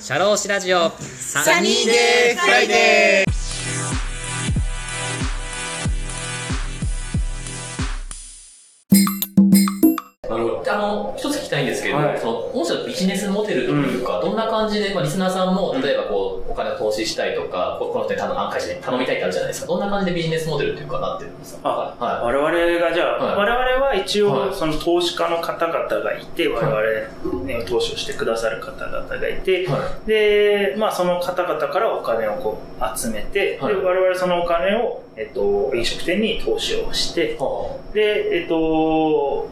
シャローシラジオ。サニーデーフライデー。の、一つ聞きたいんですけれど、はい。その、御社のビジネスモデルというか、どんな感じで、まあ、リスナーさんも、例えばこう、お金を投資したいとか、ここの人に頼む、会社に頼みたいってあるじゃないですか。どんな感じでビジネスモデルというかなってるんですかあは我々がじゃあ、はい。我々は一はい。応その投資家の方々がいて、我々に投資をしてくださる方々がいて、い。はい。で、まあその方々からお金をこう集めて、はい。で我々そのお金を、えっと、飲食店に投資をして、はで、えっと、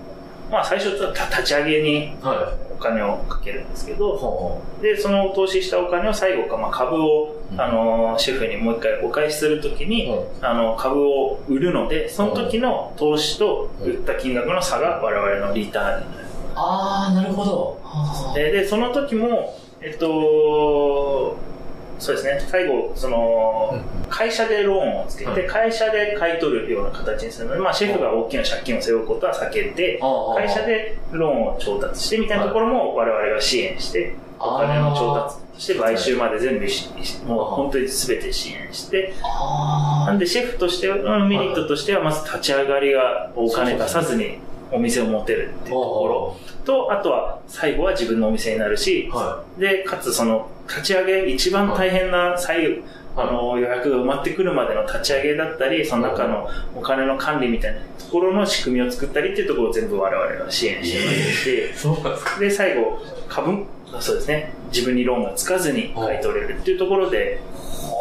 まあ最初は立ち上げにあ、はい。お金をかけるんですけど、はで、その投資したお金を最後か、まあ、株を、うんあの、シェフにもう一回お返しするときに、あ、あの、株を売るので、その時の投資と売った金額の差が我々のリターンになる。あー、なるほど。はで、でその時も、えっと、そうですね、最後、その、会社でローンをつけて、はい会社で買い取るような形にするので、まあ、シェフが大きな借金を背負うことは避けて、あ会社でローンを調達してみたいなところも我々が支援して、お金の調達そして買収まで全部し、もう本当に全て支援して、あなんでシェフとしてのメリットとしては、まず立ち上がりがお金出さずにお店を持てるっていうところ。と、あとは最後は自分のお店になるし、はで、かつその立ち上げ、一番大変な最後、あの予約が埋まってくるまでの立ち上げだったり、その中のお金の管理みたい。なところの仕組みを作ったりっていうところを全部我々が支援してますか。で、最後、株、そうですね、自分にローンがつかずに買い取れるっていうところで、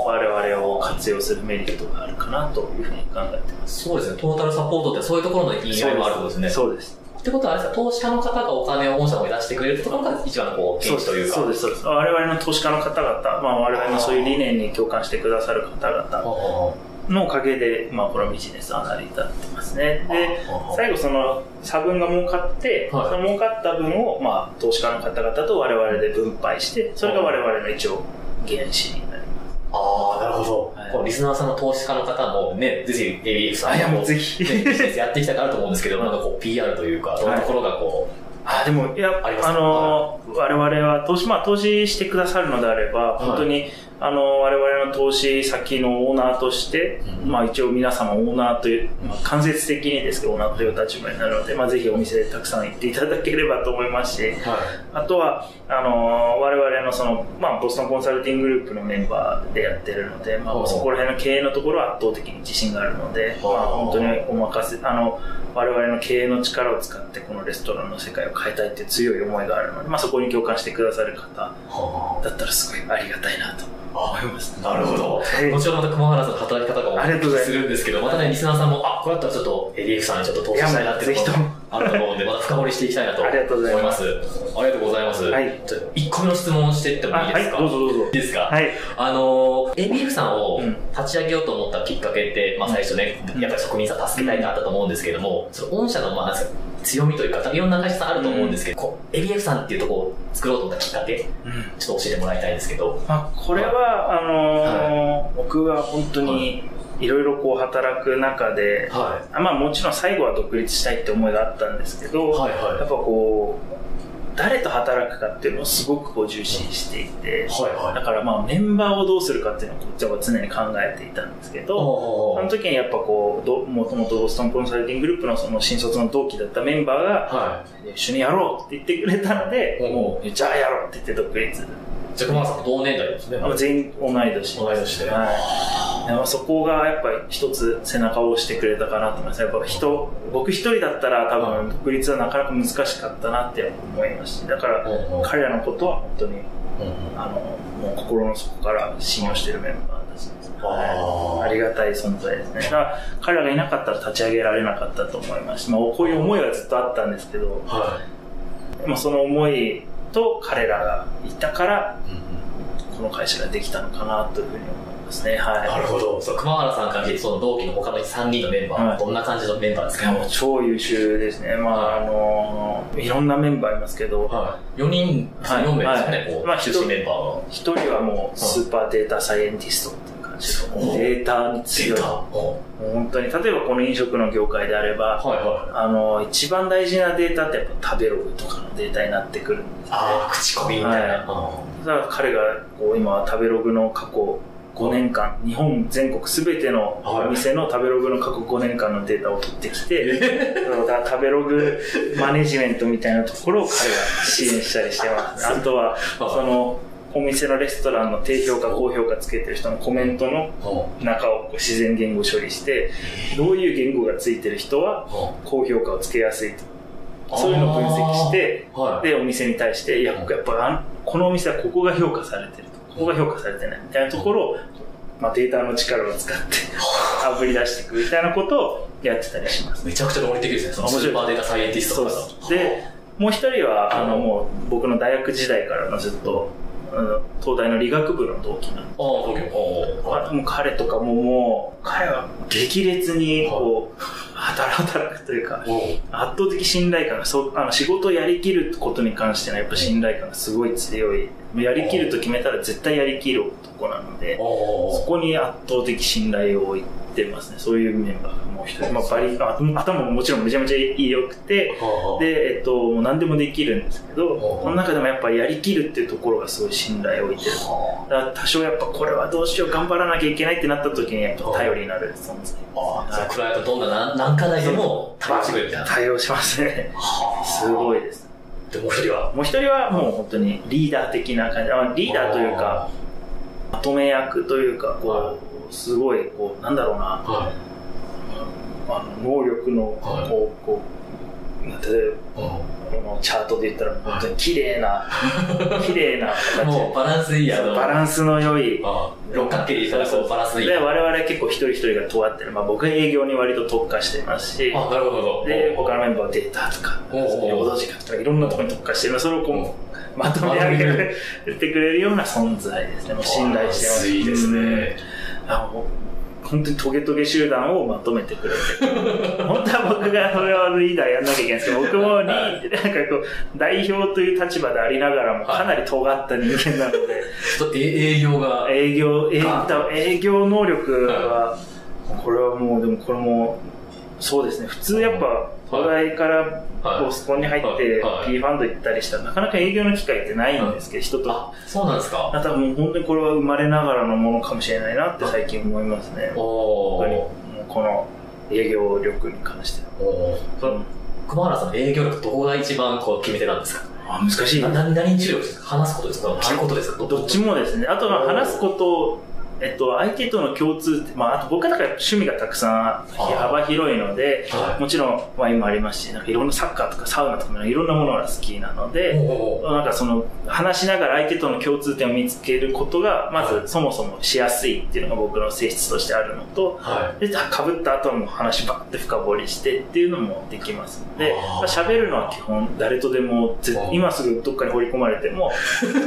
我々を活用するメリットがあるかなというふうに考えてます。そうですね。トータルサポートってそういうところの意味合いもあるってことですね。そうです。ってことはあれですか、投資家の方がお金を御社の方に出してくれるところが一番のこう、そう現地というか。そうです、そうです。我々の投資家の方々、まあ我々のそういう理念に共感してくださる方々はのおかげで、まあこのビジネスは成り立ってますね。で、最後その差分が儲かって、はい。その儲かった分を、まあ投資家の方々と我々で分配して、それが我々の一応原資になります。ああ、なるほど。はい。リスナーさんの投資家の方もね、ぜひ ABF さんあいやもうこぜひ。ねビジネスやっていきたいなと思うんですけど、なんかこう PR というか、どういうところがこあ、でも、いや、ああの、我々は投資、まあ投資してくださるのであれば、はい。本当に、あの、我々の投資先のオーナーとして、うんまあ一応皆様オーナーという、まあ間接的にですけど、オーナーという立場になるので、まあぜひお店でたくさん行っていただければと思いますし、う、はい。あとは、あの我々のその、まあ、ボストンコンサルティンググループのメンバーでやってるので、まあ、そこら辺の経営のところは圧倒的に自信があるので、まあ、本当にお任せ、あの、我々の経営の力を使ってこのレストランの世界を変えたいっていう強い思いがあるので、まあ、そこに共感してくださる方はだったらすごいありがたいなと思います。あ なるほど。はい。後ほどまた熊原さんの働き方がお聞きするんですけど、またね、リスナーさんも、あ、これだったらちょっと ABF さんにちょっと投資したいなっていうとあると思うんで、また深掘りしていきたいなとありがとうございま思います。す。ありがとうございます。はい。じゃあ1個目の質問をしていってもいいですか？どうぞどうぞ。いいですか？はい。あのー、ABF さんをうん。立ち上げようと思ったきっかけって、まあ最初ね、うん。やっぱり職人さん助けたいってあったと思うんですけども、その御社の、まあ強みというか、いろんな会社さんあると思うんですけど、こう ABF さんっていうとこを作ろうと思ったきっかけ、うん。ちょっと教えてもらいたいんですけど。まあ、これは、あのー僕は本当にいろいろこう働く中で、はあまあもちろん最後は独立したいって思いがあったんですけど、はいはい。やっぱこう、誰と働くかっていうのをすごくこう重視していて、はいはい。だからまあメンバーをどうするかっていうのをこっちは常に考えていたんですけど、その時にやっぱこう、どもともとボストンコンサルティンググループのその新卒の同期だったメンバーが、は一緒にやろうって言ってくれたので、うん。もう、じゃあやろうって言って独立。い。じゃあ熊原さんと同年代ですね。全員同い年。同い年ではい。そこがやっぱり一つ背中を押してくれたかなと思います。やっぱ人、僕一人だったら多分独立はなかなか難しかったなって思いますし、だから彼らのことは本当に、うんあの、もう心の底から信用してるメンバーはい。ありがたい存在ですね。だから彼らがいなかったら立ち上げられなかったと思いますし、まあこういう思いはずっとあったんですけど、はまあその思いと彼らがいたから、この会社ができたのかなというふうに思いますね。はい。なるほど。そう、熊原さんから見て、その同期の他の3人のメンバーははいどんな感じのメンバーですか、もう超優秀ですね。まあ、あのいろんなメンバーいますけど、はい。4人、はい4名ですよね、はいこう、まあ中心メンバーの。一人はもうスーパーデータサイエンティストデータに強い。本当に、例えばこの飲食の業界であれば、はいはい。あの、一番大事なデータってやっぱ食べログとかのデータになってくるんですね。ああ、口コミみたいな。はだから彼がこう今食べログの過去5年間、日本全国すべてのお店の食べログの過去5年間のデータを取ってきて、そうだから食べログ マネジメントみたいなところを彼が支援したりしてます。あとは、その、お店のレストランの低評価、高評価つけてる人のコメントの中を自然言語処理して、どういう言語がついてる人は高評価をつけやすいと。そういうのを分析して、はい。で、お店に対して、いや、やっぱこのお店はここが評価されてると。ここが評価されてないみたいなところを、まあ、データの力を使って、あぶり出していくみたいなことをやってたりします。めちゃくちゃ論理的ですね。そのス面白いーパーデータサイエンティストとかでもう一人は、あの、もう、僕の大学時代からのずっと、東大の理学部の同期なんでああ、東京。おーあもう彼とかももう、彼は激烈に、こう、働働くというか、圧倒的信頼感がそうあの仕事をやりきることに関してのやっぱ信頼感がすごい強い。やりきると決めたら絶対やりきる男なのでそこに圧倒的信頼を置いてますね。そういうメンバーがもう一人、まあ、バリあ頭ももちろんめちゃめちゃいいよくてはで、えっと、もう何でもできるんですけどはあその中でもやっぱりやりきるっていうところがすごい信頼を置いてる。あ。だから多少やっぱこれはどうしよう頑張らなきゃいけないってなった時にやっぱ頼りになる存在ああ、クライアントどんな何何課題でも対応してくれるみたいな。対応しますね。すごいです。で、もう一人は、もう一人はもう本当にリーダー的な感じ。あリーダーというかまとめ役というかこはうすごいこうなんだろうな。はあの能力のはい。こうこう例えい。ばこのチャートで言ったら本当に綺麗な 綺麗な形。もうバランスいいやバランスの良い。六角形でしたらバランスいい。で我々結構一人一人が尖ってる、まあ、僕は営業に割と特化してますし。あ、なるほど。で他のメンバーはデータとか労働時間とかいろんなところに特化してる。それをこうまとめ上げて 言ってくれるような存在ですね。もう信頼してます。いいですね。あもう本当にトゲトゲ集団をまとめてくれて。本当は僕がそれをリーダーやんなきゃいけないんですけど僕もリーなんかこう代表という立場でありながらもかなり尖った人間なので、ちょっとえ営業が、営業営業能力は、これはもうでもこれもそうですね。普通やっぱ東大からはい。ボスコンに入ってはい。P ファンド行ったりしたらなかなか営業の機会ってないんですけど人と。あ、そうなんですか？あとはもう本当にこれは生まれながらのものかもしれないなって最近思いますね。お本当にもーうこの営業力に関しては。お熊原さんの営業力どこが一番こう決め手なんですか？あ難しいな何何に注力ですか話すことですか？聞くことですかどっちもですね。あとは話すこと、えっと、相手との共通点、まあ、あと僕はだから趣味がたくさん幅広いので、はい。もちろんワインもありますし、なんかいろんなサッカーとかサウナとかいろんなものが好きなので、なんかその話しながら相手との共通点を見つけることが、まはずそもそもしやすいっていうのが僕の性質としてあるのと、はで、かぶった後も話ばって深掘りしてっていうのもできますので、まあ喋るのは基本誰とでも今すぐどっかに掘り込まれても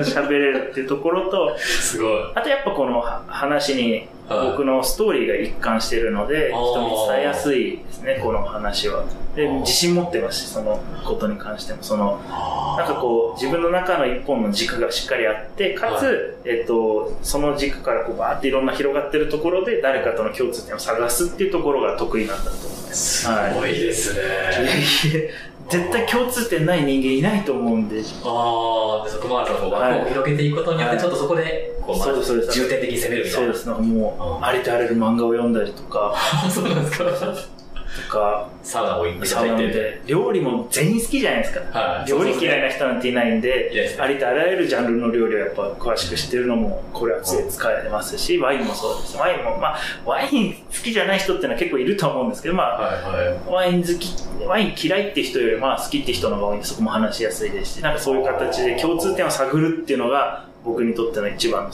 喋れるっていうところと、い。すごい。あとやっぱこのは話にはい僕のストーリーが一貫してるので、人に伝えやすいですね、この話は。で自信持ってますし、そのことに関しても、その、ななんかこう、自分の中の一本の軸がしっかりあって、かつ、えっと、その軸からこうバーっていろんな広がってるところで、誰かとの共通点を探すっていうところが得意なんだと思います。すごいですね。いやいや絶対共通点ない人間いないと思うんで、ああ、で、そこまでの枠を広げていくことによって、はい。ちょっとそこで、こう、まあ、す重点的に攻めるみたいうな。そです、なんかもう、あありとあらゆる漫画を読んだりとか、そうなんですか。とか、サウナも行っていたいて。で、料理も全員好きじゃないですか。はい。料理嫌いな人なんていないんでで、すねありとあらゆるジャンルの料理をやっぱ詳しく知ってるのも、これは使えますし、ワインもそうです。ワインも、まあ、ワイン好きじゃない人っていうのは結構いると思うんですけど、まあ、はいはい。ワイン好き、ワイン嫌いって人よりまあ好きって人の方が多いんで、そこも話しやすいですし、なんかそういう形で共通点を探るっていうのが、僕にとっての一番の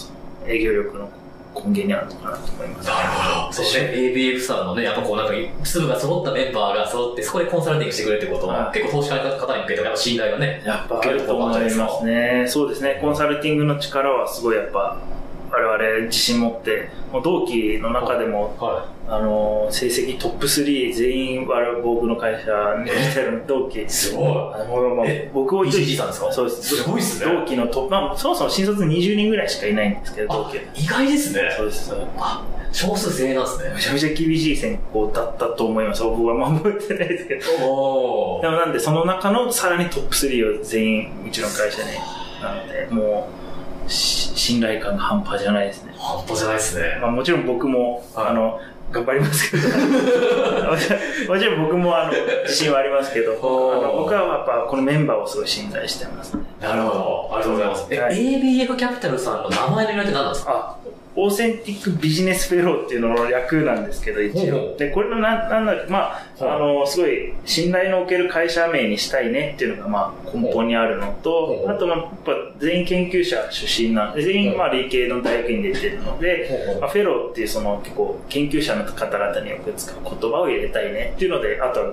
営業力の根源にあるのかなと思います。なるほど。そうね、ABF さんのね、やっぱこうなんか、粒が揃ったメンバーが揃って、そこでコンサルティングしてくれるってことは、はい結構投資家の方に向けてやっぱ信頼がね、やっぱあると思いますね。そうですね。コンサルティングの力はすごいやっぱ、我々自信持って、もう同期の中でも、はあの、成績トップ3全員我々僕の会社に来てる同期。い。すごい。あのまあえ僕を置いとい ECG さんですか？そうです。すごいっすね同期のトップ、まあ、そもそも新卒20人ぐらいしかいないんですけど、同あ期。、意外ですね。そうです。あ、少数精鋭なんですねめ。ちゃめちゃ厳しい選考だったと思います。僕はまあ覚えてないですけど。おー。でもなんで、その中のさらにトップ3を全員、うちの会社に、なので、もう、信頼感が半端じゃないですね。半端じゃないですね。まあ、もちろん僕も、はいあの、頑張りますけど、もちろん僕もあの自信はありますけど、僕はやっぱこのメンバーをすごい信頼してますね。なるほど。ありがとうございます。え、はい ABF キャピタルさんの名前の由来って何なんですか？あ、オーセンティックビジネスフェローっていうのの略なんですけど、一応。で、これのな、なんだまあ、はいあの、すごい信頼のおける会社名にしたいねっていうのが、まあ、根本にあるのと、あと、まあ、やっぱ全員研究者出身なんで、全員、まあ、理系の大学に出てるので、まあ、フェローっていうその結構研究者の方々によく使う言葉を入れたいねっていうので、あとは、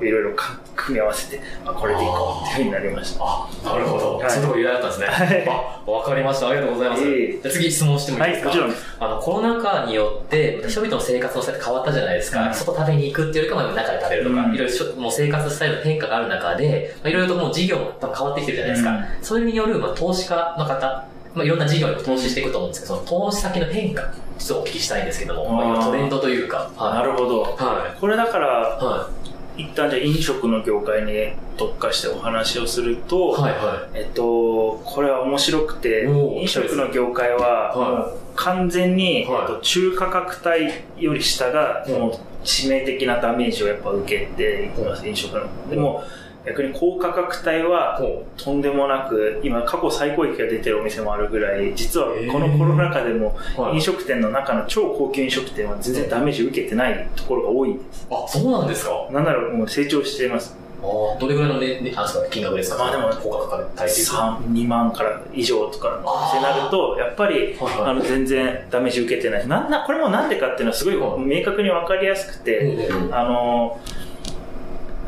いろいろか組み合わせて、あ、これでいこうっていうふうになりました。あ、なるほど。はいそういうところ由来だったんですね。はいあ、わかりました。ありがとうございます。いえいえじゃあ次質問してもいいですか？はいもちろんあの、コロナ禍によって、人々の生活のスタイル変わったじゃないですか。うん外食べに行くっていうよりかは中で食べるとか、うんいろいろしょもう生活スタイルの変化がある中で、まあいろいろともう事業も多分変わってきてるじゃないですか。うんそれによる、まあ、投資家の方、まあ、いろんな事業にも投資していくと思うんですけど、その投資先の変化、ちょっとお聞きしたいんですけども、まあ、今トレンドというか。はい、なるほど。はこれだから、い。は一旦じゃあ飲食の業界に特化してお話をすると、い。はいはえっと、これは面白くて、飲食の業界は、はい完全に、はいえっと、中価格帯より下が、うんもう致命的なダメージをやっぱ受けていきます、飲食の。でも、逆に高価格帯は、ほとんでもなく、今過去最高益が出てるお店もあるぐらい、実はこのコロナ禍でも飲食店の中の超高級飲食店は全然ダメージ受けてないところが多いです。あ、そうなんですか？なんならもう成長しています。あーどれぐらいの、ね、ね金額ですかまあでも高価格帯っていう。と。3、2万から以上とかってなると、やっぱり、はいはい。あの、全然ダメージ受けてない。なんな、これもなんでかっていうのはすごいはい。明確にわかりやすくて、うん。あの、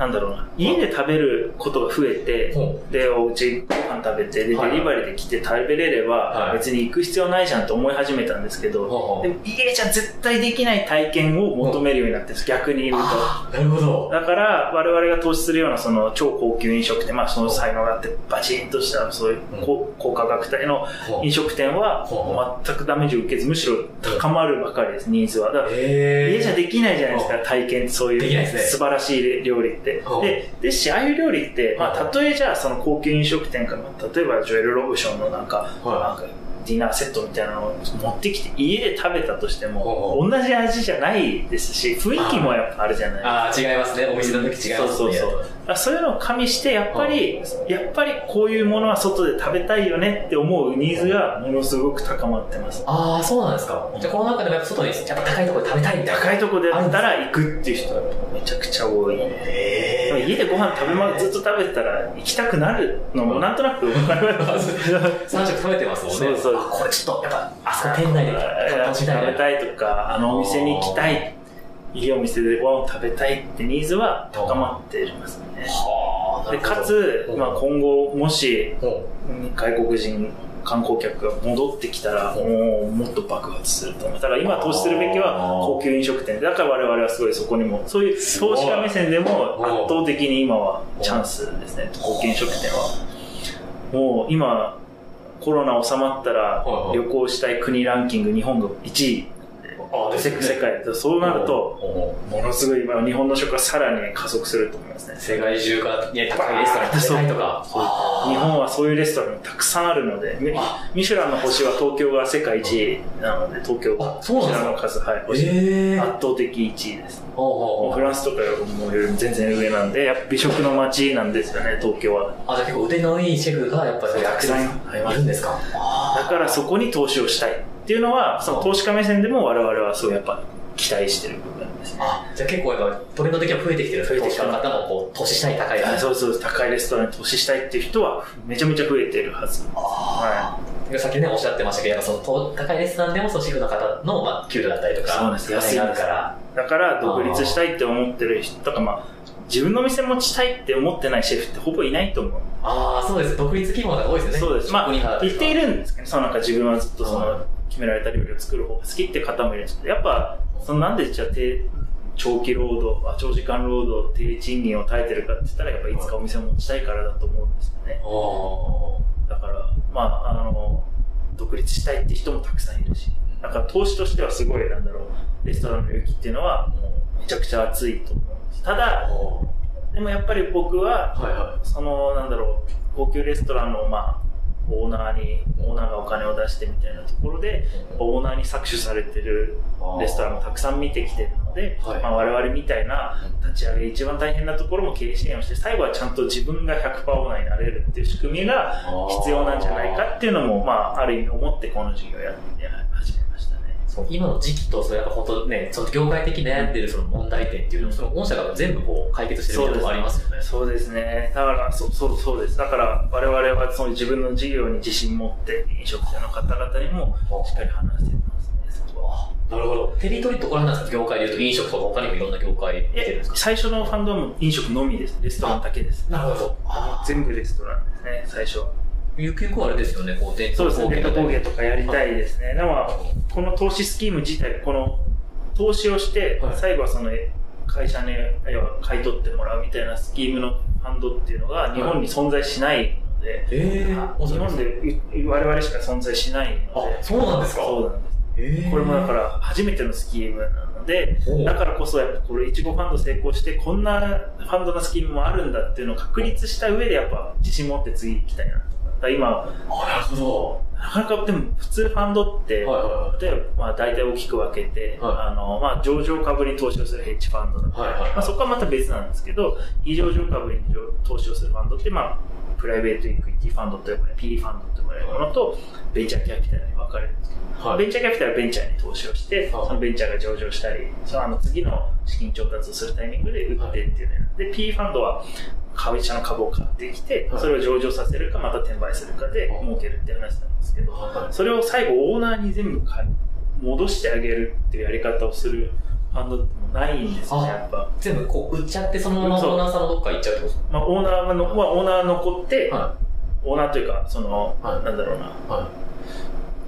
なんだろうな、家で食べることが増えて、ほで、お家ご飯食べて、で、はいデリバリーで来て食べれれば、はい別に行く必要ないじゃんと思い始めたんですけど、でも家じゃ絶対できない体験を求めるようになってるんです、逆に言うと。なるほど。だから、我々が投資するようなその超高級飲食店、まあその才能があってバチンとしたそういう高高価格帯の飲食店はほ全くダメージを受けず、むしろ高まるばかりです、ニーズは。だからへ家じゃできないじゃないですか、体験そういう素晴らしい料理ってうん。で、ですし、ああいう料理って、まあ、例えじゃあその高級飲食店から、例えばジョエル・ロブションのなんか、はなんかディナーセットみたいなのを持ってきて家で食べたとしても、う同じ味じゃないですし、雰囲気もやっぱあるじゃないですか。ああ、違いますね。お店の時違いますね。そうそうそうあそういうのを加味して、やっぱり、やっぱりこういうものは外で食べたいよねって思うニーズがものすごく高まってます。ああ、そうなんですか。じゃあ、この中でもやっぱ外に、やっぱ高いところで食べたいみたいな。高いとこでだったら行くっていう人がめちゃくちゃ多い。でもへ家でご飯食べま、ずっと食べてたら行きたくなるのもなんとなくわかります。3食食べてますもんね。そうそうあ、これちょっと、やっぱ、あそこ店内で。食べたいとか、あのお店に行きたい、いいお店でご飯を食べたいってニーズは高まっていますね。はあ、でかつ、まあ、今後、もしほ外国人観光客が戻ってきたら、もうもっと爆発すると思う。だから今投資するべきは高級飲食店。だから我々はすごいそこにも、そういう投資家目線でも圧倒的に今はチャンスですね、高級飲食店は。もう今、コロナ収まったら旅行したい国ランキング日本が1位。ね。世界でそうなると、ものすごい今日本の食はさらに加速すると思いますね。う。世界中が、ね、高いレストランに食べたいとか。日本はそういうレストランがたくさんあるので、ミミシュランの星は東京が世界一位なので、東京あそうなんですか？ミシュランの数、はい、星。ええ圧倒的1位です。フランスとかよりも全然上なんで、やっぱ美食の街なんですよね、東京は。あ、じゃあ結構腕のいいシェフがやっぱりたくさんいるんですか？だからそこに投資をしたいっていうのは、その投資家目線でも我々はそうやっぱ期待してる部分ですね。あ、じゃあ結構やっぱトレンド的には増えてきてる。増えてきた方もこう、投資したい高い。あそうそう、高いレストランに投資したいっていう人はめちゃめちゃ増えてるはず。はさっきね、おっしゃってましたけど、やっぱそのと高いレストランでもそのシェフの方の、まあ、給料だったりとか、そうです安いから。い。だから独立したいって思ってる人とか、まあ、自分の店持ちたいって思ってないシェフってほぼいないと思う。ああ、そうです。独立企業の方が多いですよね。そうです。まあ、言っているんですけど、そのなんか自分はずっとそはいの、決められた料理を作る方が好きって方もいるんですけど、やっぱ、そのなんでじゃあ低、長期労働、あ長時間労働、低賃金を耐えてるかって言ったら、やっぱいつかお店を持ちたいからだと思うんですよね。あだから、まあ、あの、独立したいって人もたくさんいるし、だから投資としてはすごい、なんだろう、レストランの雪っていうのは、めちゃくちゃ熱いと思うんです。たあ。だ、はでもやっぱり僕は、いはその、なんだろう、高級レストランの、まあ、オーナーに、オーナーがお金を出してみたいなところで、オーナーに搾取されてるレストランもたくさん見てきてるので、はい。まあ、我々みたいな立ち上げ一番大変なところも経営支援をして、最後はちゃんと自分が100%オーナーになれるっていう仕組みが必要なんじゃないかっていうのも、まあ、ある意味思ってこの事業をやって。そう今の時期と、それやっぱ本当ね、その業界的に悩んでるその問題点っていうのを、その御社が全部こう解決してるみたいなとありますよね。そうですね。だから、そう、そう、そうです。だから、我々はその自分の事業に自信持って、飲食店の方々にもしっかり話してますね。そこはなるほど。テリトリーところなんですか業界で言うと飲食とか他にもいろんな業界出てるんですか？最初のファンドはもう飲食のみです。レストランだけです。なるほど。あ全部レストランですね、最初は。ゆくゆくはあれですよね、こう、伝そうですね、ととかやりたいですね。でも、この投資スキーム自体、この投資をしてはい、最後はその会社に要は買い取ってもらうみたいなスキームのファンドっていうのが日本に存在しないので、ええ日本でう我々しか存在しないので、あ、そうなんですか？そうなんです。ええこれもだから初めてのスキームなのでだからこそやっぱこれいちごファンド成功して、こんなファンドのスキームもあるんだっていうのを確立した上でやっぱ自信持って次行きたいなと。今、あ、なるほなかなかでも普通ファンドって、例えばまあ大体大きく分けて、はいあのまあ上場株に投資をするヘッジファンドだったりまあ、そこはまた別なんですけど、非上場株に投資をするファンドって、まあ、プライベートイクイティファンドと呼ばれる、PE ファンドと呼ばれるものと、ベンチャーキャピタルに分かれるんですけど、い。はい。ベンチャーキャピタルはベンチャーに投資をして、はいそのベンチャーが上場したり、そのあの次の資金調達をするタイミングで売ってっていうね。で、PE ファンドは会社の株を買ってきて、はい。それを上場させるか、また転売するかではい。儲けるっていう話なんですけど、はい。それを最後オーナーに全部買い戻してあげるっていうやり方をするファンドってもないんですよね、あやっぱ。全部こう売っちゃって、そのままオーナーさんのどっか行っちゃうってことですまあ、オーナーの、まあ、オーナー残って、かオーナーというか、その、はい。なんだろうな。はい。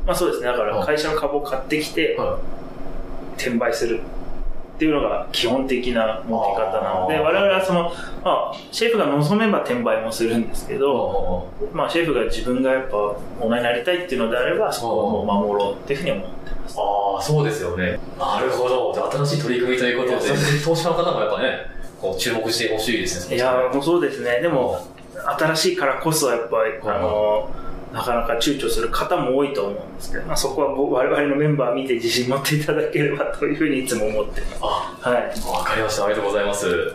まあそうですね。だからはい。会社の株を買ってきて、は転売するっていうのが基本的な儲け方なので、我々はその、まあ、シェフが望めば転売もするんですけい。ど、まあシェフが自分がやっぱオーナーになりたいっていうのであれば、そこを守ろうっていうふうに思ってます。ああ、そうですよね。なるほど。新しい取り組みということで投資家の方もやっぱね、こう注目してほしいですね。いやーもうそうですね。でも、新しいからこそやっぱり、はいあの、なかなか躊躇する方も多いと思うんですけど、まあ、そこは僕我々のメンバー見て自信持っていただければというふうにいつも思ってます。あ、はい。わかりました。ありがとうございます。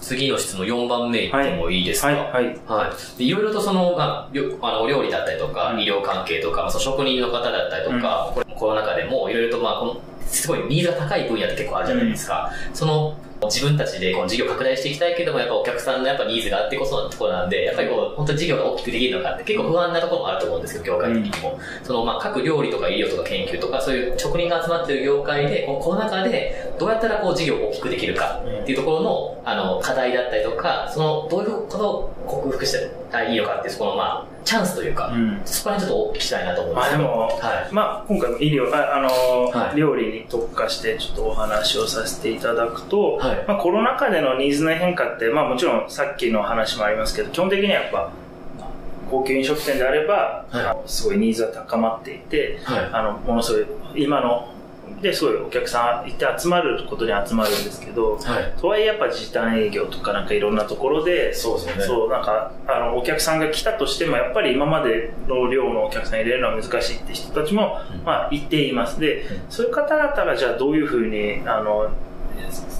次の質問4番目いってもいいですか？はい、はい。はい。でいろいろとその、まあ、あの、お料理だったりとか、うん医療関係とか、まあ、その職人の方だったりとか、これコロナ禍でもいろいろと、まあ、この、すごいニーズが高い分野って結構あるじゃないですか。その、自分たちでこの事業拡大していきたいけども、やっぱお客さんのやっぱニーズがあってこそのところなんで、やっぱりこう、本当に事業が大きくできるのかって結構不安なところもあると思うんですけど、業界的にも。その、まあ、各料理とか医療とか研究とか、そういう職人が集まってる業界で、このコロナ禍で、どうやったらこう事業を大きくできるかっていうところの、あの、課題だったりとか、その、どういうことを克服したらいいのかっていう、そこの、まあ、チャンスというか、うん。そこら辺ちょっとお聞きしたいなと思うんですけど。まあでも、はい。まあ今回も医療、あ、あのーはい料理に特化してちょっとお話をさせていただくと、はいまあコロナ禍でのニーズの変化って、まあもちろんさっきの話もありますけど、基本的にはやっぱ、高級飲食店であれば、はいあのすごいニーズが高まっていて、はい。あの、ものすごい、今の、ですごいお客さんいて集まることに集まるんですけど、はい。とはいえやっぱ時短営業とかなんかいろんなところで、そうですよね。そう、なんか、あの、お客さんが来たとしても、やっぱり今までの量のお客さん入れるのは難しいって人たちも、うんまあ、言っています。で、うんそういう方々がじゃあどういうふうに、あの、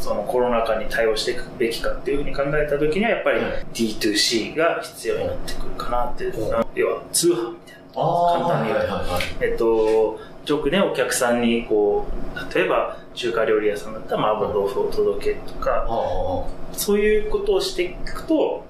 そのコロナ禍に対応していくべきかっていうふうに考えたときには、やっぱりはい D2C が必要になってくるかなっていう、うん要は通販みたいな。ああ、簡単に言うとはいはいはい。えっと、直ね、お客さんに、こう、例えば、中華料理屋さんだったら麻婆豆腐を届けるとか、そういうことをしていくと、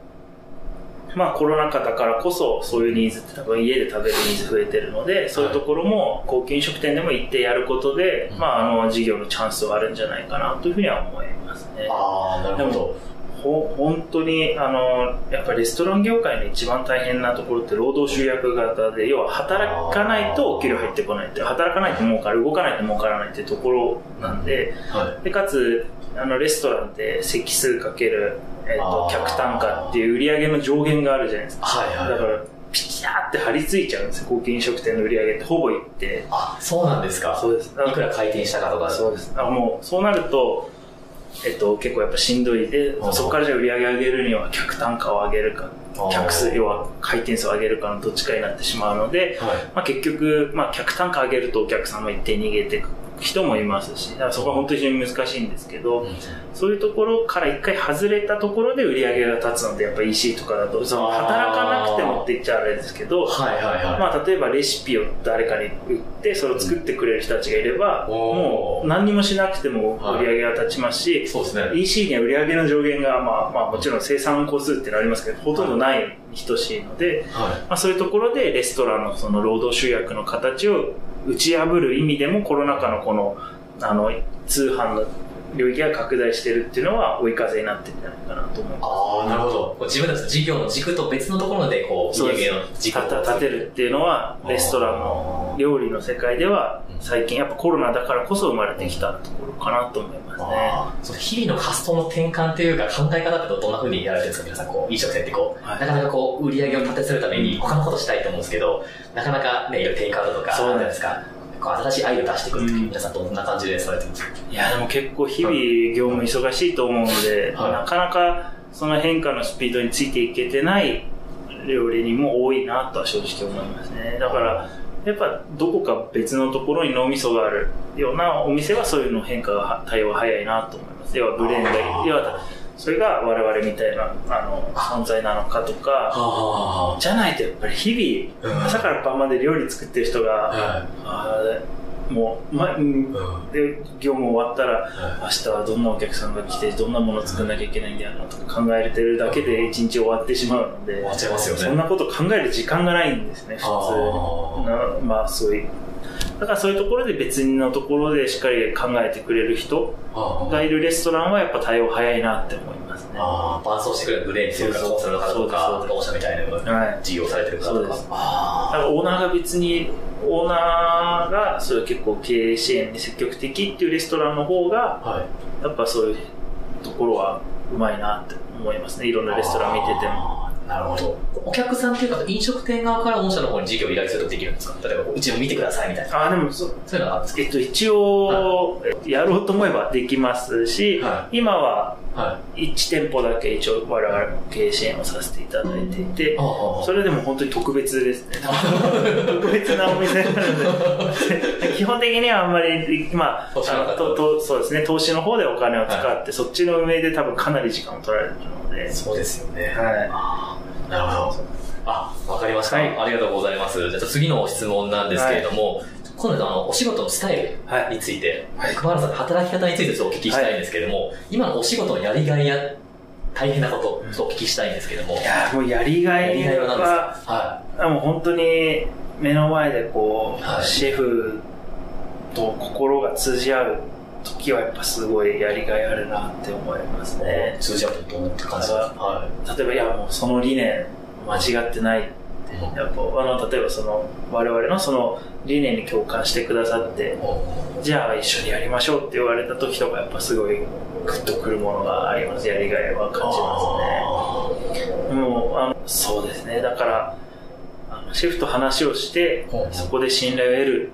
まあコロナ禍だからこそそういうニーズって多分家で食べるニーズ増えてるので、そういうところも高級飲食店でも行ってやることで、うんまああの事業のチャンスはあるんじゃないかなというふうには思いますね。ああ、なるほど。ほ本当にあのやっぱりレストラン業界の一番大変なところって労働集約型で要は働かないとお給料入ってこないって働かないと儲かる動かないと儲からないっていうところなんではい。でかつあのレストランって席数かける、えっと客単価っていう売り上げの上限があるじゃないですかはいはい。だからピチャーって張り付いちゃうんですよ高級飲食店の売り上げってほぼいってあ、そうなんですか。そうですいくら回転したかとか。そうです。あもう、そうなると、えっと、結構やっぱしんどいで、そこからじゃあ売り上げ上げるには客単価を上げるか、客数、要は回転数を上げるかのどっちかになってしまうので、はい。まあ、結局、まあ、客単価上げるとお客さんも一定逃げていく人もいますし、だからそこは本当に非常に難しいんですけど、そういうところから一回外れたところで売り上げが立つので、やっぱ EC とかだと、その働かなくてもって言っちゃあれですけど、はいはいはい。まあ、例えばレシピを誰かに売って、それを作ってくれる人たちがいれば、うんもう何にもしなくても売り上げが立ちますし、そうですね。EC には売り上げの上限が、まあ、まあもちろん生産個数っていうのはありますけど、ほとんどないに等しいので、はまあ、そういうところでレストランのその労働集約の形を打ち破る意味でもコロナ禍のこのあの通販の領域が拡大してるっていうのは追い風になってるんじゃないかなと思います。ああ、なるほど。こう自分たちの事業の軸と別のところで、こう、売り上げの軸を立た立てるっていうのはレストランの料理の世界では最近やっぱコロナだからこそ生まれてきたところかなと思いますね。日々の発想の転換というか考え方ってどんな風にやられてるんですか？皆さん、こう、飲食店ってこう、はいなかなかこう、売り上げを立てするために他のことしたいと思うんですけど、なかなかね、いろいろテイクアウトとか、そうないですか。新しいアイデアを出してくるとき、うん皆さんどんな感じでされてるんです？かいやでも結構日々業務忙しいと思うので、はいなかなかその変化のスピードについていけてない料理人も多いなとは正直思いますね。だから、やっぱどこか別のところに脳みそがあるようなお店はそういうの変化が対応早いなと思います。要はブレンド、要はそれが我々みたいなあの存在なのかとか、あ。じゃないとやっぱり日々、うん。朝から晩まで料理作ってる人が、もう、ま、うんで業務終わったら、明日はどんなお客さんが来てどんなものを作んなきゃいけないんだよなとか考えてるだけで一日終わってしまうのでそんなこと考える時間がないんですね普あ。通なまあそういうだからそういうところで別のところでしっかり考えてくれる人がいるレストランはやっぱ対応早いなって思いますね。あー伴走してくれるブレーンっていうか、そうそうコンサルの方とか、同社みたいな事業されてる方とか。そうです。あだからオーナーが別にオーナーがそういう結構経営支援に積極的っていうレストランの方がーはい。やっぱそういうところはうまいなって思いますね。いろんなレストラン見ててもなるほど。お客さんっていうか、飲食店側から御社の方に事業を依頼するとできるんですか？例えば、うちも見てくださいみたいな。あでもそそういうのがあるんですか？えっと、一応、やろうと思えばできますし、は今はは1店舗だけ一応我々も経営支援をさせていただいていて、それでも本当に特別ですね。特別なお店なので、基本的にはあんまり、まあ、ととそうですね、投資の方でお金を使って、そっちの運営で多分かなり時間を取られるので、そうですよね。はい。なるほど。あ、わかりました、はいありがとうございます。じゃあ次の質問なんですけれども、今度あの、お仕事のスタイルについて、はい。熊原さんの働き方についてお聞きしたいんですけれども、今のお仕事のやりがいや大変なこと、お聞きしたいんですけれども、いやもうやりがやりいがいは何ですは、か？はあもう本当に目の前でこう、はい。シェフと心が通じ合う時はやっぱすごいやりがいあるなって思いますい。ね。通じ合うとどうって感じですか？は例えばいやもうその理念間違ってない。やっぱあの例えばその我々のその理念に共感してくださってじゃあ一緒にやりましょうって言われた時とかやっぱすごいグッとくるものがあります。やりがいは感じますね。もうあのそうですね。だからあのシェフと話をしてそこで信頼を得る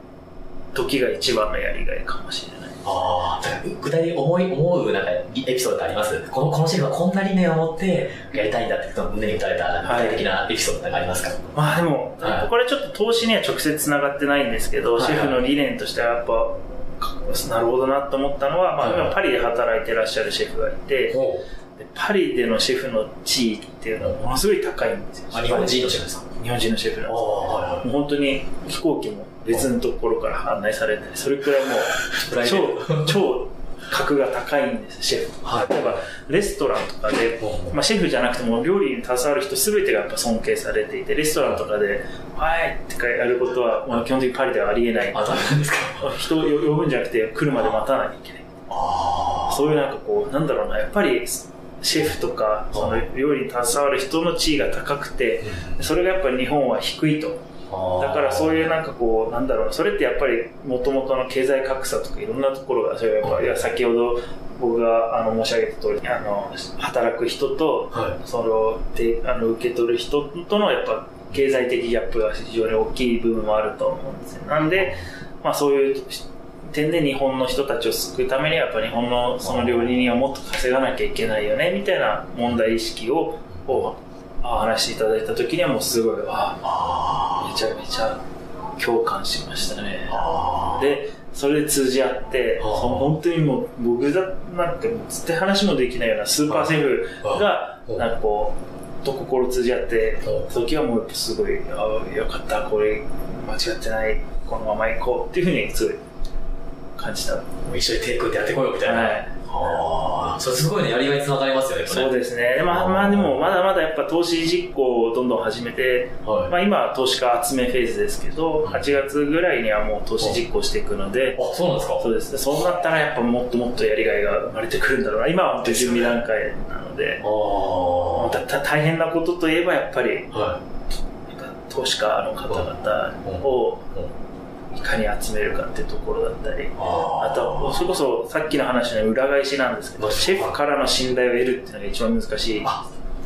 時が一番のやりがいかもしれない。ああ、具体的に思い、思うなんかエピソードってあります？この、このシェフはこんな理念を持ってやりたいんだって、胸に打たれた具体的なエピソードってありますか、まあでも、はい。これちょっと投資には直接つながってないんですけど、はい。シェフの理念としてはやっぱかなるほどなと思ったのは、まあ、はい今パリで働いてらっしゃるシェフがいて、ほでパリでのシェフの地位っていうのはものすごい高いんですよ。日本人のシェフですか？日本人のシェフなんあですあ、はいはい。もう本当に飛行機も別のところから案内されたり、それくらいもう 超、超格が高いんです、シェフ。はい例えば、レストランとかで、まあ、シェフじゃなくても料理に携わる人全てがやっぱ尊敬されていて、レストランとかで、はいってかやることは、まあ、基本的にパリではありえない。あ、ですか？人を呼ぶんじゃなくて、来るまで待たなきゃいけない。あそういうなんかこう、なんだろうな、やっぱり、シェフとか、その料理に携わる人の地位が高くて、それがやっぱり日本は低いと。あ。だからそういうう。なんかこう、なんだろうな、それってやっぱり元々の経済格差とかいろんなところが、それはやっぱ、いや先ほど僕があの申し上げた通り、あの、働く人と、はい。その、であの受け取る人とのやっぱ経済的ギャップが非常に大きい部分もあると思うんですよ。なんで、まあそういう点で日本の人たちを救うためにやっぱ日本のその料理人はもっと稼がなきゃいけないよねみたいな問題意識ををお話しいただいた時にはもうすごいあめちゃめちゃ共感しましたねでそれで通じ合って本当にもう僕だなんてもう絶対話もできないようなスーパーセーフがなんかこうと心通じ合って時はもうやっぱすごいあよかったこれ間違ってないこのまま行こうっていうふうにすごい感じた。もう一緒にテイクってやってこようみたいな。はい。ああ、それすごいね、やりがいつながりますよね、そうですね。まあ、まあでも、まだまだやっぱ投資実行をどんどん始めて、はい、まあ今は投資家集めフェーズですけど、8月ぐらいにはもう投資実行していくので、あ、そうなんですか？そうです。ね。そうなったらやっぱもっともっとやりがいが生まれてくるんだろうな。今は本当に準備段階なので、あ大変なことといえばやっぱり、はい、投資家の方々を、いかに集めるかっていうところだったり、あと、それこそさっきの話の裏返しなんですけど、シェフからの信頼を得るっていうのが一番難しい。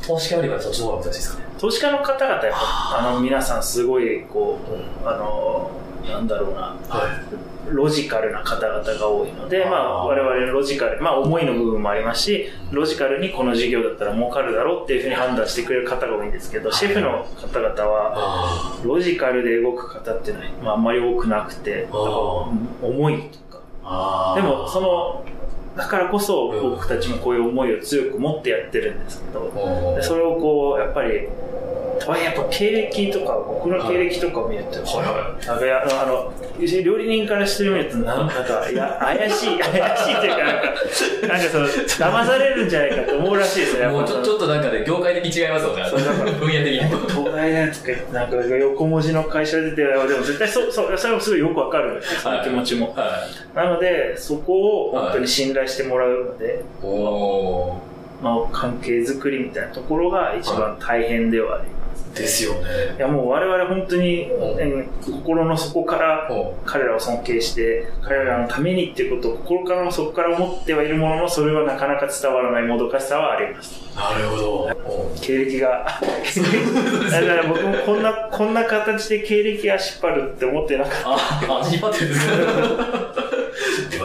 投資家よりはそっちの方が難しいですかね。投資家の方々やっぱ、あの、皆さんすごい、こう、あの、なんだろうな、はい、ロジカルな方々が多いので、まあ、我々のロジカル、まあ、思いの部分もありますし、ロジカルにこの事業だったら儲かるだろうっていうふうに判断してくれる方が多いんですけど、シェフの方々は、ロジカルで動く方っていうのは、まあ、あんまり多くなくて、思いとか。でも、その、だからこそ僕たちもこういう思いを強く持ってやってるんですけど、それをこう、やっぱり、とはいえやっぱ経歴とか、僕の経歴とかを見ると、はいはい、なんかやあの、料理人からしてみると、なんか、いや、怪しい、怪しいというか、なんか、なんかその、騙されるんじゃないかと思うらしいですね。もうちょちょっとなんかね、業界的に違いますよね。そうだから分野的に。東大なんとか、なんか横文字の会社出て、でも絶対そう、そう、それもすごいよくわかるんですよ、その気持ちも。はい、なので、そこを本当に信頼してもらうので、はい、まあ、関係づくりみたいなところが一番大変ではあります。ですよね。いやもう我々本当に、うん、心の底から彼らを尊敬して、彼らのためにっていうことを心からの底から思ってはいるものの、それはなかなか伝わらないもどかしさはあります。なるほど。経歴が、だから僕もこんな、こんな形で経歴が引っ張るって思ってなかった。あ、引っ張ってるんですか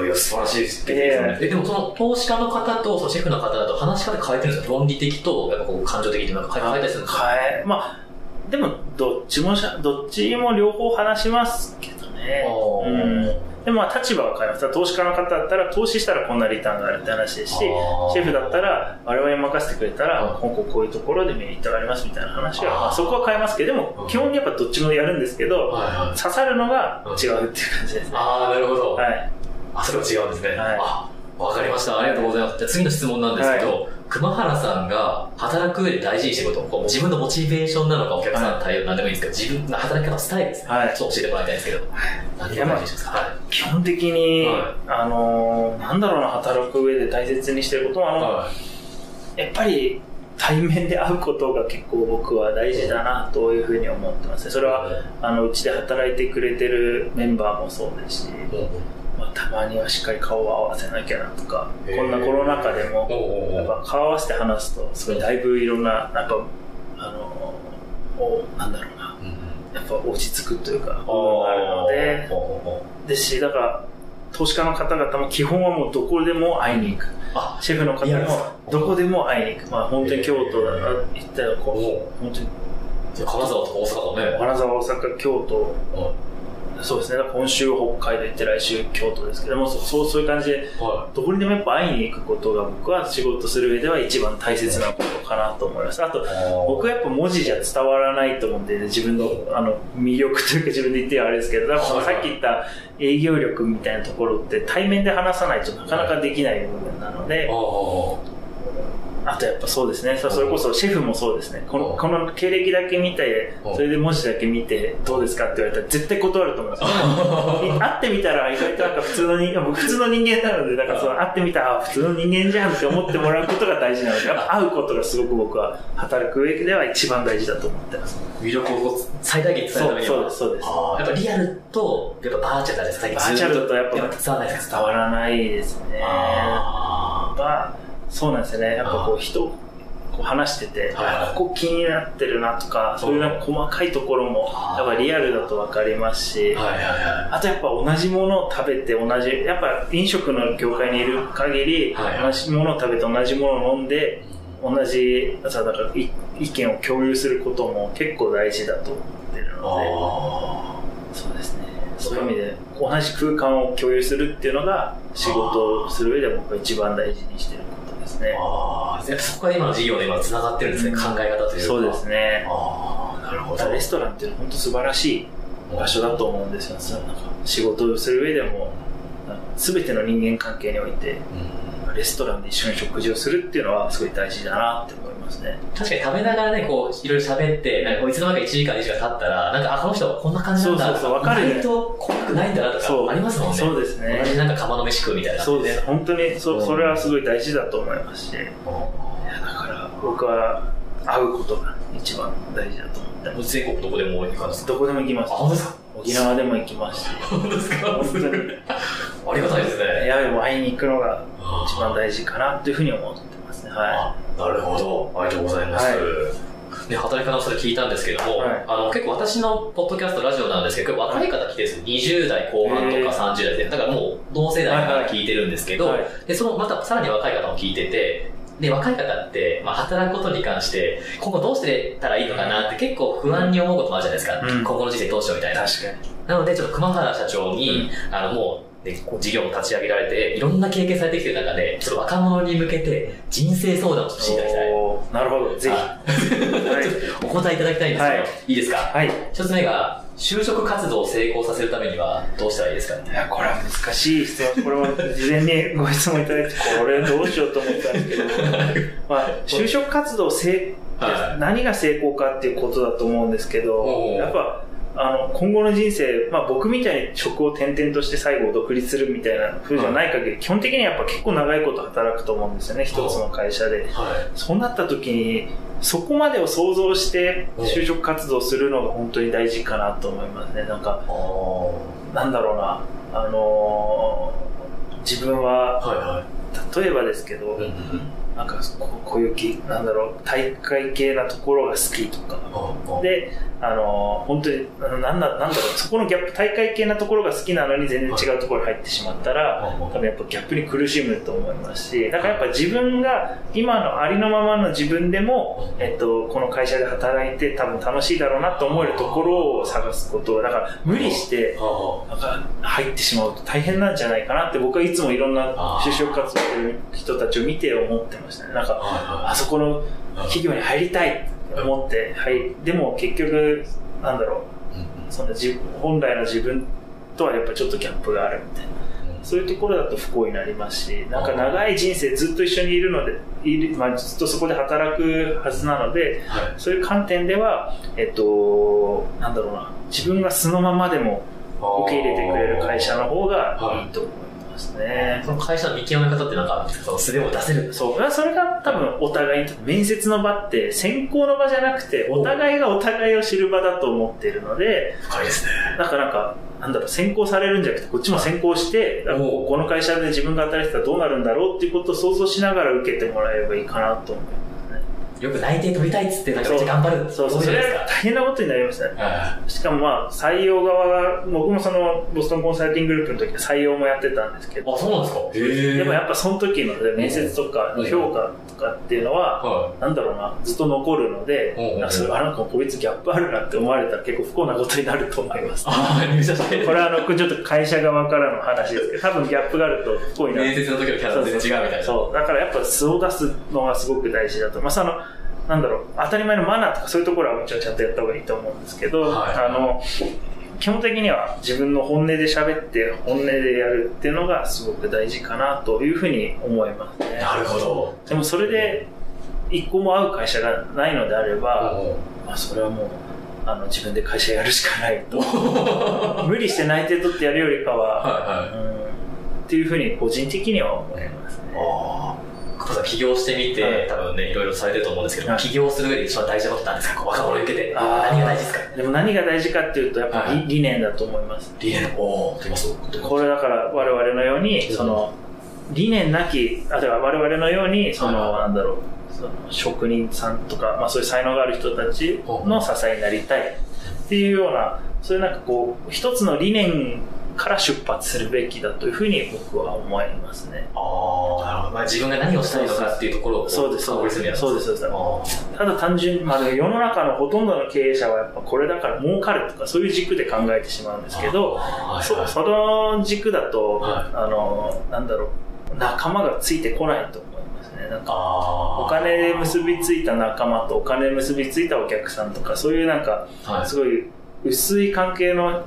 いや、素晴らしいですえー、え、でもその投資家の方とそのシェフの方だと話し方変えてるんですか？論理的と、やっぱこう感情的ってなんか変えたりするんですか？変え、まあ、でも、どっちもしゃ、どっちも両方話しますけどね。うん。でもまあ立場は変えます。投資家の方だったら投資したらこんなリターンがあるって話ですし、シェフだったら我々に任せてくれたら、今後こういうところでメリットがありますみたいな話は、まあ、そこは変えますけど、でも基本にやっぱどっちもやるんですけど、刺さるのが違うっていう感じですね。ああ、なるほど。はい。あ、それは違うんですね。はい。あ、わかりました。ありがとうございます。じゃ次の質問なんですけど、はい熊原さんが働く上で大事にしてること、自分のモチベーションなのか、お客さんの対応、なんでもいいんですけど、自分の働き方、スタイルですね。はい。そう教えてもらいたいんですけど。何が大事ですか、はい、基本的に、はい、あの、なんだろうな、働く上で大切にしてることは、やっぱり、対面で会うことが結構僕は大事だなというふうに思ってますね。それは、あの、うちで働いてくれてるメンバーもそうですし、まあ、たまにはしっかり顔を合わせなきゃなとか、こんなコロナ禍でも、やっぱ顔合わせて話すと、すごいだいぶいろんな、なんか、あの、おなんだろうな、やっぱ落ち着くというか、部分があるので、ですし、だから、投資家の方々も基本はもうどこでも会いに行く。シェフの方もどこでも会いに行く。まあ本当に京都だな、行ったら本当に。金沢とか大阪とね。金沢、大阪、京都、そうですね、今週北海道行って来週京都ですけども、そうそういう感じで、はい、どこにでもやっぱ会いに行くことが僕は仕事する上では一番大切なことかなと思います。あと、僕はやっぱ文字じゃ伝わらないと思うんで、自分のあの魅力というか自分で言ってはあれですけど、だからさっき言った営業力みたいなところって対面で話さないとなかなかできない部分なので、はいあとやっぱそうですね。それこそシェフもそうですね。この、この経歴だけ見て、それで文字だけ見て、どうですかって言われたら絶対断ると思います。会ってみたら意外となんか普通の人間、僕 普通の人間なので、だからその会ってみたら、普通の人間じゃんって思ってもらうことが大事なので、やっぱ会うことがすごく僕は働く上では一番大事だと思ってます。魅力を最大限伝えるためには。そうです、そうです。やっぱリアルと、やっぱバーチャルですかバーチャルとやっぱ伝わらないです伝わらないですね。あそうなんですよね。やっぱこう人、こう話してて、ここ気になってるなとか、そう。いうなんか細かいところも、やっぱリアルだと分かりますし、はいはいはあとやっぱ同じものを食べて同じ、やっぱ飲食の業界にいる限り、はい同じものを食べて同じものを飲んで、同じ、さ、だからい意見を共有することも結構大事だと思ってるい。ので、あそうですね。そういう意味で、同じ空間を共有するっていうのが、仕事をする上で僕が一番大事にしてることですね。あ。あそこが今の事業で今繋がってるんですね、うん考え方というか。そうですね。ああ、なるほど。レストランっていうのは本当素晴らしい場所だと思うんですよ。そのなんか仕事をする上でも、すべての人間関係において、うんレストランで一緒に食事をするっていうのはすごい大事だなって思いますね。確かに食べながらね、こう、いろいろ喋って、なんかいつの間にか1時間、2時間経ったら、なんか、あ、この人こんな感じなんだそうそうそうわかるね意外と怖くないんだなとか、ありますもんね。そうですね同。じなんか釜の飯食うみたいな。そうです。本当にそ、うんそれはすごい大事だと思いますし、いやだから僕は会うことが一番大事だと思って。全国どこでも行かんですかどこでも行きまあ、す。本当ですか？沖縄でも行きますし、本当ですか？本当に。ありがたいですね。やはりもう会いに行くのが一番大事かなというふうに思ってますね。はあなるほど。ありがとうございます。はいね、働き方をそれ聞いたんですけども、はいあの結構私のポッドキャスト、ラジオなんですけど、若い方来てるんですよ。20代後半とか30代で、だからもう同世代から聞いてるんですけど、はいはいで、そのまたさらに若い方も聞いてて、で、若い方って、まあ、働くことに関して、今後どうしてたらいいのかなって結構不安に思うこともあるじゃないですか。うん今後の人生どうしようみたいい。な。なので、ちょっと熊原社長に、あの、もう、ね、こう事業を立ち上げられて、いろんな経験されてきてる中で、ちょっと若者に向けて人生相談をしていただきたい。なるほど。ぜひ。ははいい。お答えいただきたいんですけど、はいい、いですか？はい。一つ目が、就職活動を成功させるためにはどうしたらいいですか？いや、これは難しい質問。これも事前にご質問いただいて、これどうしようと思ったんですけど、まあ、就職活動成、はい何が成功かっていうことだと思うんですけどやっぱ、あの、今後の人生、まあ僕みたいに職を転々として最後独立するみたいな風じゃない限り、基本的にはやっぱ結構長いこと働くと思うんですよね、一つの会社で。はそうなった時に、そこまでを想像して就職活動するのが本当に大事かなと思いますね。なんか、なんだろうな、あのー自分は、はいは例えばですけど、い。うんうん。なんかこういうき、なんだろう、大会系なところが好きとか、うんで、あのー本当に、ななんだ、なんだろう、そこのギャップ、大会系なところが好きなのに全然違うところに入ってしまったら、うん多分やっぱギャップに苦しむと思いますし、だからやっぱ自分が今のありのままの自分でも、えっと、この会社で働いて多分楽しいだろうなと思えるところを探すこと、だから無理して、はなんか入ってしまうと大変なんじゃないかなって僕はいつもいろんな就職活動してる人たちを見て思ってましたね。なんか、はあそこの企業に入りたい思って、はい、でも結局、なんだろい。うその自本来の自分とはやっぱちょっとギャップがあるみたいな。そういうところだと不幸になりますし、なんか長い人生ずっと一緒にいるので、いるまあ、ずっとそこで働くはずなので、はい。そういう観点では、えっと、なんだろうな、自分が素のままでも受け入れてくれる会社の方がいいと思いますね。その会社の見極め方ってなんかその素でも出せるそう。まあそれが多分お互いに面接の場って選考の場じゃなくて、お互いがお互いを知る場だと思っているので、深いですね。なんかなんか、なんだろう、選考されるんじゃなくて、こっちも選考して、この会社で自分が働いてたらどうなるんだろうっていうことを想像しながら受けてもらえればいいかなと思いますね。よく内定取りたいっつってなんかめっちゃ頑張る。そうそう、それ。大変なことになりますね。はしかもまあ、採用側が、僕もその、ボストンコンサルティンググループの時は採用もやってたんですけい。ど、あ、そうなんですかへでもやっぱその時の面接とかの評価とかっていうのは、はなんだろうな、ずっと残るのでそれあなんかこいつギャップあるなって思われたら結構不幸なことになると思います。あ あ、入社して。これはあの、ちょっと会社側からの話ですけど、多分ギャップがあると不幸になる。面接の時のキャラと全然違うみたいな。そう。だからやっぱ素を出すのがすごく大事だと。まあ、その、なんだろう、当たり前のマナーとかそういうところはもちろんちゃんとやった方がいいと思うんですけど、はいあの、基本的には自分の本音で喋って本音でやるっていうのがすごく大事かなというふうに思いますね。なるほど。でもそれで一個も会う会社がないのであれば、まあ、それはもうあの自分で会社やるしかないと。無理して内定取ってやるよりかは、はいはい。うん、っていうふうに個人的には思いますね。起業してみて、はい。多分ね、いろいろされてると思うんですけど、はい。起業する上で一番大事なことなんですか？若者に向けて。何が大事ですか？でも何が大事かっていうと、やっぱり、はい。理念だと思います。理念。おこれだから我々のように、その、理念なき、あ、だから我々のように、その、はいなんだろう、その職人さんとか、まあ、そういう才能がある人たちの支えになりたいっていうような、そういうなんかこう、一つの理念から出発するべきだというふうに僕は思いますね。ああ。まあ、自分が何をしたいのかっていうところをそうです、そうです。そうです、そうです。あただ単純に、まあ、世の中のほとんどの経営者はやっぱこれだから儲かるとかそういう軸で考えてしまうんですけど、そその軸だと、はいあの、なんだろう、仲間がついてこないと思いますね。なんかあお金で結びついた仲間とお金で結びついたお客さんとか、そういうなんか、はいすごい薄い関係の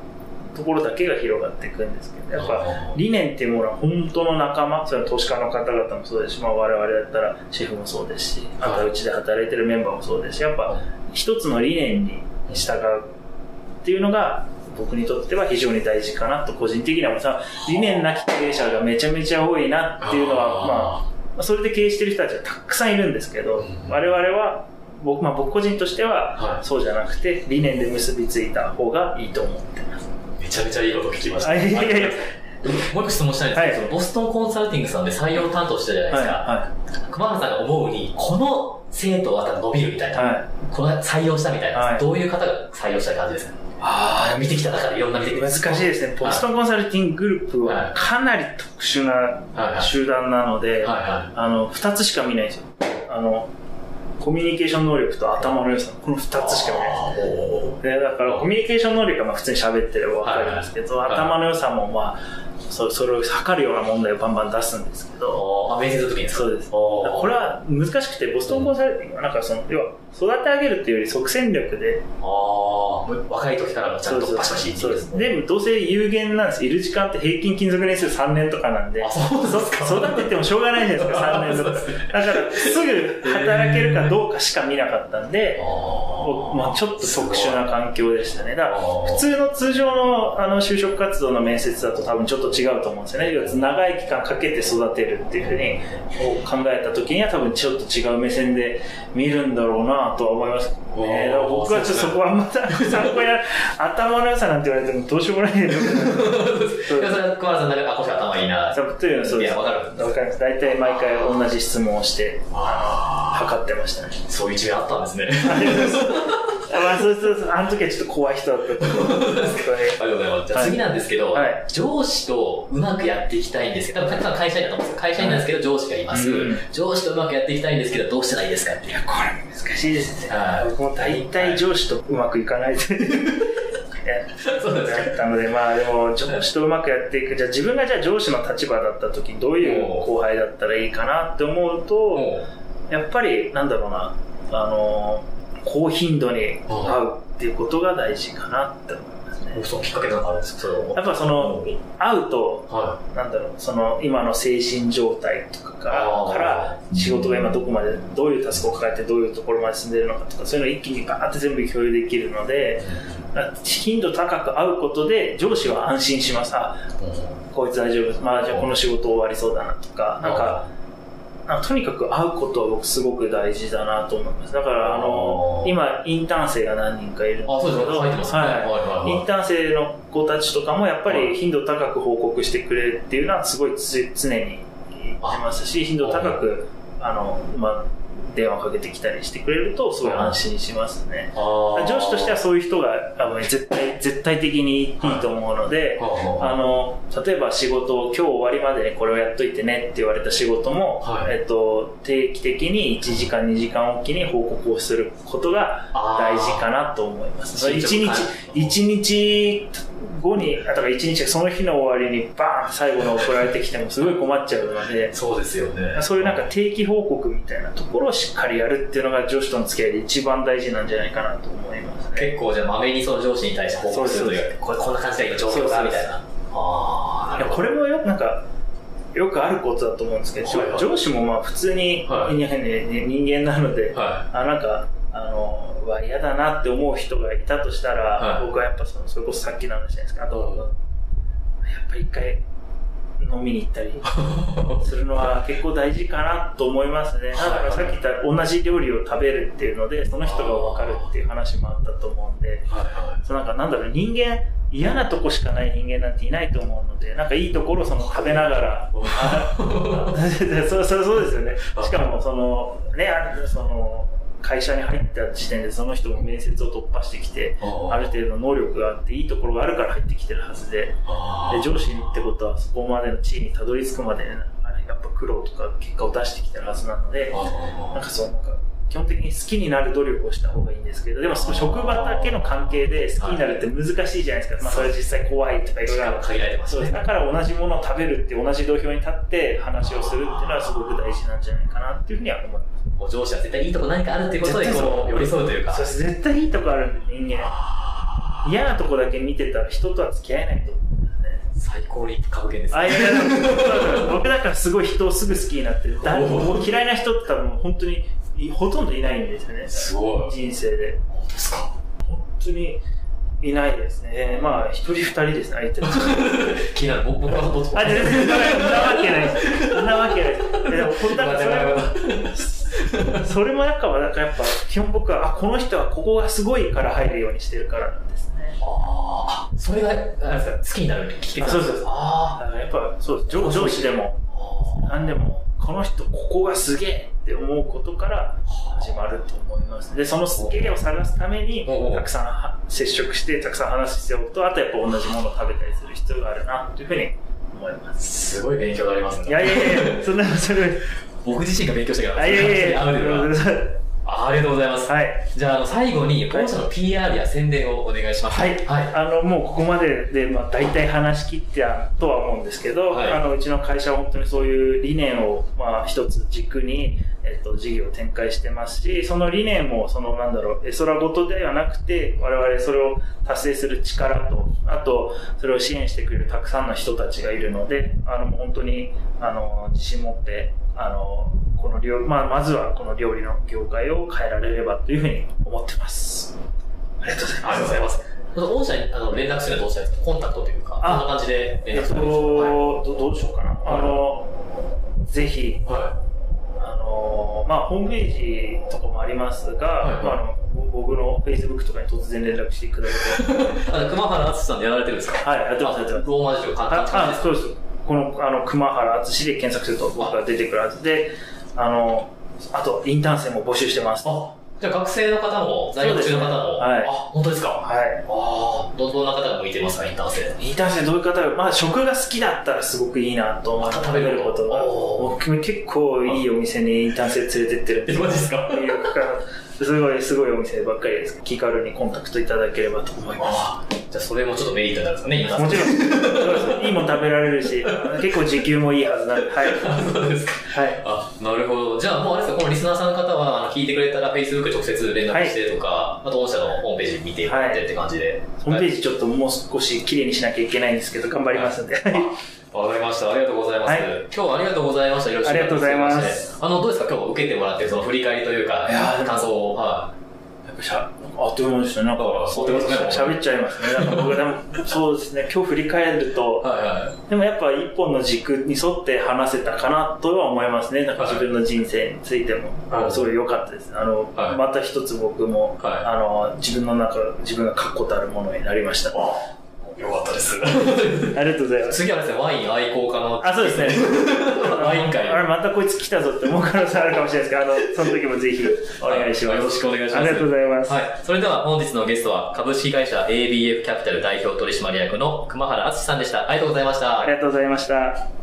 ところだけが広がっていくんですけど、やっぱ理念っていうものは本当の仲間、それは投資家の方々もそうですし、まあ、我々だったらシェフもそうですし、あとはうちで働いてるメンバーもそうですし、やっぱ一つの理念に従うっていうのが、僕にとっては非常に大事かなと個人的には思います。理念なき経営者がめちゃめちゃ多いなっていうのは、まあ、それで経営してる人たちはたくさんいるんですけど、うん。我々は僕,、まあ、僕個人としてははい。そうじゃなくて理念で結びついた方がいいと思ってます。めちゃめちゃいいこと聞きました。あいやいやいやもう一個質問したいんですけど、はいボストンコンサルティングさんで採用担当してたじゃないですか。は熊原さんが思うに、この生徒は伸びるみたいな、いはい。はい。この採用したみたいな、はいどういう方が採用した感じですか？あ見てきた中でいろんな見てきた。難しいですね。ボストンコンサルティンググループははいかなり特殊なはい集団なので、はいはあの、二つしか見ないんですよ。あの、コミュニケーション能力と頭の良さ、この二つしか見ない。でだからコミュニケーション能力はまあ普通に喋ってればわかるんですけど、頭の良さもまあそそれを測るような問題をバンバン出すんですけど、面接の時にそうです。これは難しくて、ボストンコンサルティングはなんかその、要は育て上げるっていうより即戦力で、若い時からもちゃんとバシバシそうです。でもどうせ有限なんです。いる時間って平均勤続年数3年とかなんで、育ててもしょうがないじゃないですか、3年とか。だから、すぐ働けるかどうかしか見なかったんで、あまあ、ちょっと特殊な環境でしたね。だから普通の通常のあの就職活動の面接だと多分ちょっと違うと思うんですよね。要は長い期間かけて育てるっていうふうに考えた時には多分ちょっと違う目線で見るんだろうなとは思いますね。僕はちょっとそこはまた参考や頭の良さなんて言われてもどうしようもないです いやそれは熊原さんなんか、あ、この人頭いいな。というのはそうです。いやわかるわかります。大体毎回同じ質問をして、測ってましたね。そういう一面あったんですね。まあ、そうそうそう。あの時はちょっと怖い人だったと思うんですけどね。ありがとうございます。じゃあ次なんですけど、はい上司とうまくやっていきたいんですけど、多分会社員だと思うんです会社員なんですけど上司がいます、うん上司とうまくやっていきたいんですけど、どうしたらいいですかっていう。いや、これ難しいですね。はい僕も大体上司とうまくいかない で。そうですかやったので、まあでも、上司とうまくやっていく。じゃあ自分がじゃあ上司の立場だった時にどういう後輩だったらいいかなって思うと、もやっぱり、なんだろうな、あの、高頻度に会うっていうことが大事かなって思いますねう、。そのきっかけなんかあるんですかそれはやっぱその、会うと、はなんだろう、その今の精神状態とかから仕事が今どこまで、どういうタスクを抱えてどういうところまで進んでるのかとか、そういうのを一気にバーって全部共有できるので、頻度高く会うことで上司は安心します。あ、い。こいつ大丈夫。まあじゃあこの仕事終わりそうだなとか、なんか、あとにかく会うことは僕すごく大事だなと思います。だからあの今インターン生が何人かいるんですあ、そうですね。けど、はいはいインターン生の子たちとかもやっぱり頻度高く報告してくれるっていうのはすごいつ常に言ってますし、頻度高く、あの、まあ、電話かけてきたりしてくれるとすごい安心しますね。上司としてはそういう人があの絶対、絶対的にいいと思うので、はあの、例えば仕事を今日終わりまでにこれをやっといてねって言われた仕事も、はい。えっと、定期的に1時間2時間おきに報告をすることが大事かなと思います。あー一日、一日後に、あだから一日その日の終わりにバーン最後の送られてきてもすごい困っちゃうので、そうですよね。そういうなんか定期報告みたいなところをしっかりやるっていうのが上司との付き合いで一番大事なんじゃないかなと思いますね。結構じゃあ、まめにその上司に対して報告するというこれこんな感じで今状況そうそうがみたいな。ああ、これもよなんかよくあることだと思うんですけど、はいはい上司もまあ普通に、はい人間なので、はあなんかあのは嫌だなって思う人がいたとしたら、はい僕はやっぱそのそれこそさっきの話じゃないですかあと、うんやっぱり一回飲みに行ったり するのは結構大事かなと思いますね。だからさっき言った同じ料理を食べるっていうので、その人が分かるっていう話もあったと思うんで。そうなんかなんだろう、人間、嫌なとこしかない人間なんていないと思うので、なんかいいところをその食べながら、そうそうそうですよね。しかもその、ね、あその、会社に入った時点でその人も面接を突破してきて、ある程度の能力があっていいところがあるから入ってきてるはずで、で上司ってことはそこまでの地位にたどり着くまで、ね、やっぱ苦労とか結果を出してきてるはずなので、なんかそう、なんか基本的に好きになる努力をした方がいいんですけど、でもその職場だけの関係で好きになるって難しいじゃないですか。まあそれ実際怖いとかいろいろある。限られてますね。だから同じものを食べるって同じ土俵に立って話をするっていうのはすごく大事なんじゃないかなっていうふうには思います。上司は絶対いいとこ何かあるっていうことでこう寄り添うというか。そうです。絶対いいとこあるんで人間。嫌なとこだけ見てたら人とは付き合えないと思うんですね。最高に格言です、ね。僕だからすごい人をすぐ好きになってる。嫌いな人って多分本当にほとんどいないんですよね。すごい。人生で。本当ですか？本当にいないですね。まあ、一人二人ですね、相手の。気になる。僕はどっちあ、全然、そんなわけない。そんなわけないでも、本当はそれ それもなんかは、なんかやっぱ、基本僕は、あ、この人はここがすごいから入るようにしてるからなんですね。ああ、それが、あれですか、好きになるきっかけそうそうそう。ああ。だからやっぱ、そう上上司でも、何でも、この人、ここがすげえって思うことから始まると思います。で、そのすげえを探すために、たくさん接触して、たくさん話しておくと、あとやっぱ同じものを食べたりする必要があるな、というふうに思います。すごい勉強になりますね。いやいやいや、そんな、それ。僕自身が勉強したけど、いやいやいや、ありがとうございます。はい。じゃあ、あの、最後に、御社の PR や宣伝をお願いします。はい。はい。あの、もうここまでで、まあ、大体話し切ってやとは思うんですけど、はい、あの、うちの会社は本当にそういう理念を、まあ、一つ軸に、えっと、事業を展開してますし、その理念も、その、なんだろう、絵空ごとではなくて、我々それを達成する力と、あと、それを支援してくれるたくさんの人たちがいるので、あの、本当に、あの、自信持って、あの、この料、まあ、まずはこの料理の業界を変えられればというふうに思ってます。ありがとうございます。ありがとうございます。御社にあの連絡するのはどうしたらいいですかコンタクトというか、こんな感じで連絡するんですか、はい、どどうしようかな？あの、ぜひ、はい、あの、まあ、ホームページとかもありますが、はいはい、まあ、あの僕の Facebook とかに突然連絡してください。あの、熊原敦さんでやられてるんですか？はい、やってます、やってます。ローマ字で簡単あ、そうです。この、あの、熊原敦で検索すると僕が出てくるはずで、あの、あと、インターン生も募集してます。あ、じゃあ学生の方も、在学中の方も、はい。あ、本当ですか？はい。ああ、ど、どんな方が向いてますか、インターン生？インターン生どういう方？が、まあ、食が好きだったらすごくいいなと思って。食べることが。僕結構いいお店にインターン生連れてってるんで。す。マジですか？すごい、すごいお店ばっかりです。気軽にコンタクトいただければと思います。じゃあそれもちょっとメリットになるんですかね、もちろん。そうです。いいもん食べられるし、結構時給もいいはずなんで。はい。そうですか。はい。あ、なるほど。じゃあもうあれですか、このリスナーさんの方は、聞いてくれたら Facebook 直接連絡してとか、はい、あと御社のホームページ見てもらってって感じで。ホームページちょっともう少し綺麗にしなきゃいけないんですけど、頑張りますんで。はいわかりました。ありがとうございます。はい、今日はありがとうございました。よろしくお願いします。ありがとうございます。あの、どうですか？今日受けてもらって、その振り返りというか、感想を。はい。しゃあっという間でしたね。なんか、そうですね。喋っちゃいますね。なんか僕 でも、そうですね。今日振り返ると、はいはい、でもやっぱ一本の軸に沿って話せたかなとは思いますね。なんか自分の人生についても、はい、すごい良かったです。あの、はい、また一つ僕も、はい、あの、自分の中、自分が確固たるものになりました。よかったです。ありがとうございます。次はですね、ワイン愛好家の。あ、そうですね。ワイン会。あれ、またこいつ来たぞって思う可能性あるかもしれないですけど、あの、その時もぜひお願いします。よろしくお願いします。ありがとうございます。はい。それでは本日のゲストは、株式会社 ABF キャピタル代表取締役の熊原充志さんでした。ありがとうございました。ありがとうございました。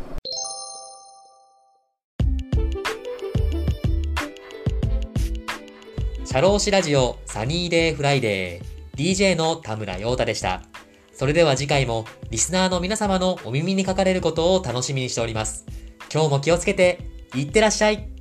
シャローシラジオサニーデイフライデー DJ の田村陽太でした。それでは次回もリスナーの皆様のお耳にかかれることを楽しみにしております。今日も気をつけて、いってらっしゃい